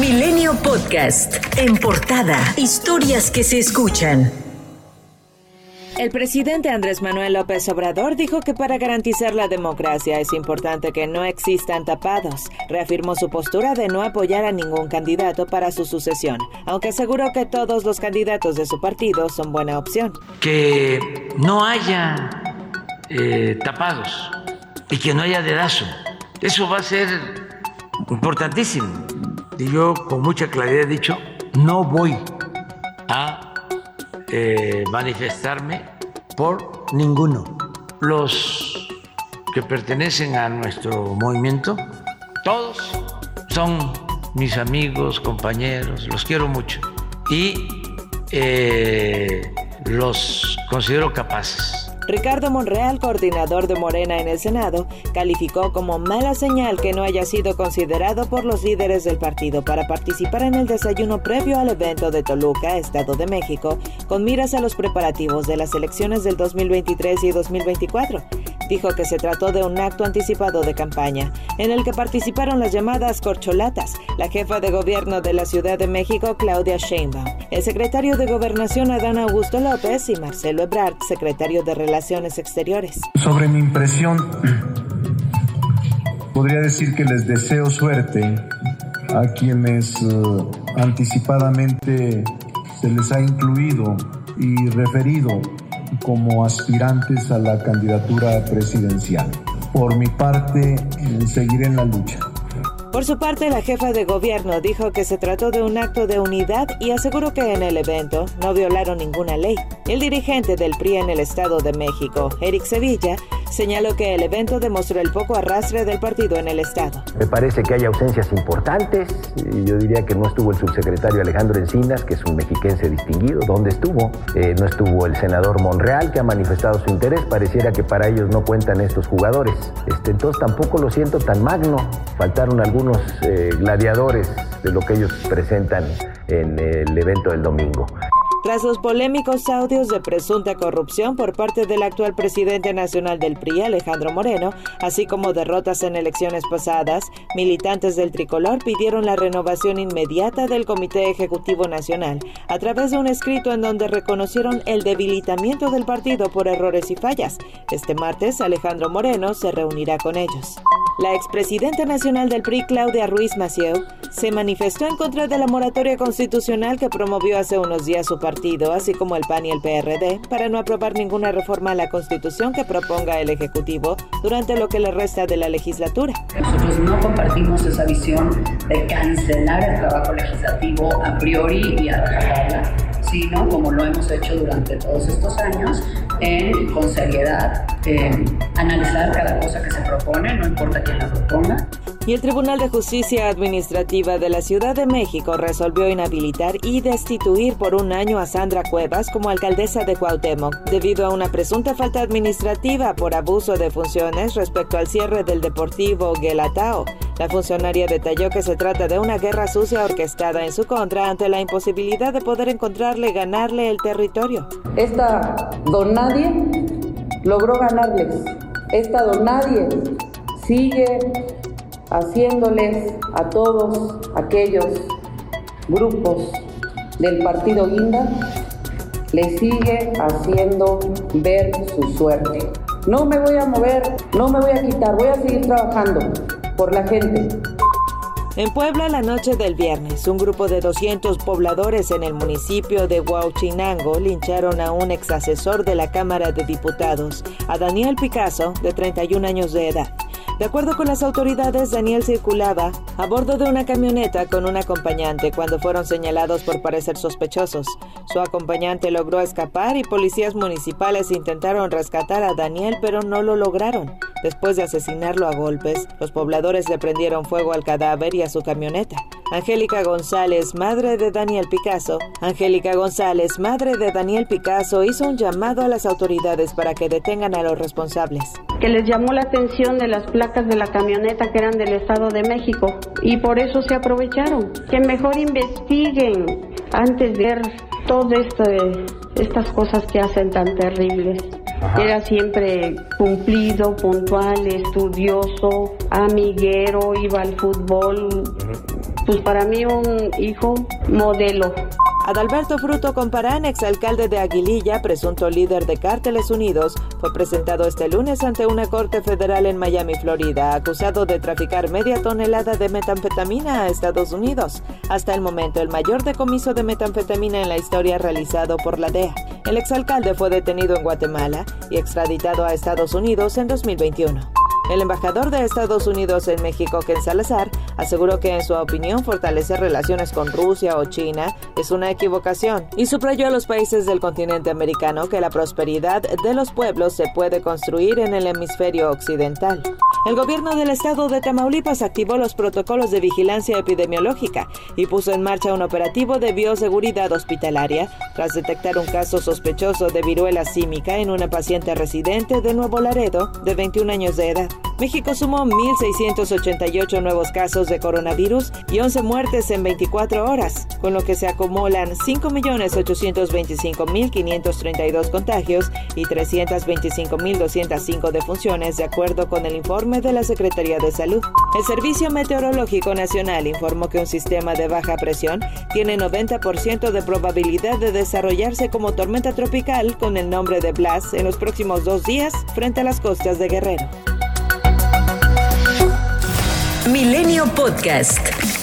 Milenio Podcast. En portada. Historias que se escuchan. El presidente Andrés Manuel López Obrador dijo que para garantizar la democracia es importante que no existan tapados. Reafirmó su postura de no apoyar a ningún candidato para su sucesión, aunque aseguró que todos los candidatos de su partido son buena opción. Que no haya eh, tapados y que no haya dedazo. Eso va a ser importantísimo. Y yo con mucha claridad he dicho, no voy a eh, manifestarme por ninguno. Los que pertenecen a nuestro movimiento, todos son mis amigos, compañeros, los quiero mucho y eh, los considero capaces Ricardo Monreal, coordinador de Morena en el Senado, calificó como mala señal que no haya sido considerado por los líderes del partido para participar en el desayuno previo al evento de Toluca, Estado de México, con miras a los preparativos de las elecciones del 2023 y 2024 dijo que se trató de un acto anticipado de campaña, en el que participaron las llamadas corcholatas, la jefa de gobierno de la Ciudad de México, Claudia Sheinbaum, el secretario de Gobernación, Adán Augusto López, y Marcelo Ebrard, secretario de Relaciones Exteriores. Sobre mi impresión, podría decir que les deseo suerte a quienes uh, anticipadamente se les ha incluido y referido como aspirantes a la candidatura presidencial. Por mi parte, seguiré en la lucha. Por su parte, la jefa de gobierno dijo que se trató de un acto de unidad y aseguró que en el evento no violaron ninguna ley. El dirigente del PRI en el Estado de México, Eric Sevilla, señaló que el evento demostró el poco arrastre del partido en el Estado. Me parece que hay ausencias importantes. Yo diría que no estuvo el subsecretario Alejandro Encinas, que es un mexiquense distinguido. ¿Dónde estuvo? Eh, no estuvo el senador Monreal, que ha manifestado su interés. Pareciera que para ellos no cuentan estos jugadores. Este, entonces tampoco lo siento tan magno. Faltaron algunos eh, gladiadores de lo que ellos presentan en el evento del domingo. Tras los polémicos audios de presunta corrupción por parte del actual presidente nacional del PRI, Alejandro Moreno, así como derrotas en elecciones pasadas, militantes del tricolor pidieron la renovación inmediata del Comité Ejecutivo Nacional a través de un escrito en donde reconocieron el debilitamiento del partido por errores y fallas. Este martes, Alejandro Moreno se reunirá con ellos. La expresidenta nacional del PRI, Claudia Ruiz Macieu, se manifestó en contra de la moratoria constitucional que promovió hace unos días su partido, así como el PAN y el PRD, para no aprobar ninguna reforma a la Constitución que proponga el Ejecutivo durante lo que le resta de la legislatura. Nosotros no compartimos esa visión de cancelar el trabajo legislativo a priori y a sino como lo hemos hecho durante todos estos años, en, con seriedad, analizar cada cosa que se propone, no importa quién la proponga. Y el Tribunal de Justicia Administrativa de la Ciudad de México resolvió inhabilitar y destituir por un año a Sandra Cuevas como alcaldesa de Cuauhtémoc debido a una presunta falta administrativa por abuso de funciones respecto al cierre del Deportivo Guelatao. La funcionaria detalló que se trata de una guerra sucia orquestada en su contra ante la imposibilidad de poder encontrarle y ganarle el territorio. Esta don nadie logró ganarles. Esta don nadie sigue haciéndoles a todos aquellos grupos del partido Guinda, le sigue haciendo ver su suerte. No me voy a mover, no me voy a quitar, voy a seguir trabajando por la gente. En Puebla, la noche del viernes, un grupo de 200 pobladores en el municipio de Huauchinango lincharon a un ex asesor de la Cámara de Diputados, a Daniel Picasso, de 31 años de edad. De acuerdo con las autoridades, Daniel circulaba a bordo de una camioneta con un acompañante cuando fueron señalados por parecer sospechosos. Su acompañante logró escapar y policías municipales intentaron rescatar a Daniel pero no lo lograron. Después de asesinarlo a golpes, los pobladores le prendieron fuego al cadáver y a su camioneta. Angélica González, madre de Daniel Picasso. Angélica González, madre de Daniel Picasso, hizo un llamado a las autoridades para que detengan a los responsables. Que les llamó la atención de las placas de la camioneta que eran del Estado de México y por eso se aprovecharon. Que mejor investiguen antes de ver todas estas cosas que hacen tan terribles. Era siempre cumplido, puntual, estudioso, amiguero, iba al fútbol pues para mí un hijo modelo. Adalberto Fruto Comparán, exalcalde de Aguililla, presunto líder de Cárteles Unidos, fue presentado este lunes ante una corte federal en Miami, Florida, acusado de traficar media tonelada de metanfetamina a Estados Unidos, hasta el momento el mayor decomiso de metanfetamina en la historia realizado por la DEA. El exalcalde fue detenido en Guatemala y extraditado a Estados Unidos en 2021. El embajador de Estados Unidos en México, Ken Salazar, aseguró que en su opinión fortalecer relaciones con Rusia o China es una equivocación y subrayó a los países del continente americano que la prosperidad de los pueblos se puede construir en el hemisferio occidental. El gobierno del estado de Tamaulipas activó los protocolos de vigilancia epidemiológica y puso en marcha un operativo de bioseguridad hospitalaria tras detectar un caso sospechoso de viruela símica en una paciente residente de Nuevo Laredo de 21 años de edad. México sumó 1.688 nuevos casos de coronavirus y 11 muertes en 24 horas, con lo que se acumulan 5.825.532 contagios y 325.205 defunciones, de acuerdo con el informe de la Secretaría de Salud. El Servicio Meteorológico Nacional informó que un sistema de baja presión tiene 90% de probabilidad de desarrollarse como tormenta tropical con el nombre de Blas en los próximos dos días frente a las costas de Guerrero. Milenio Podcast.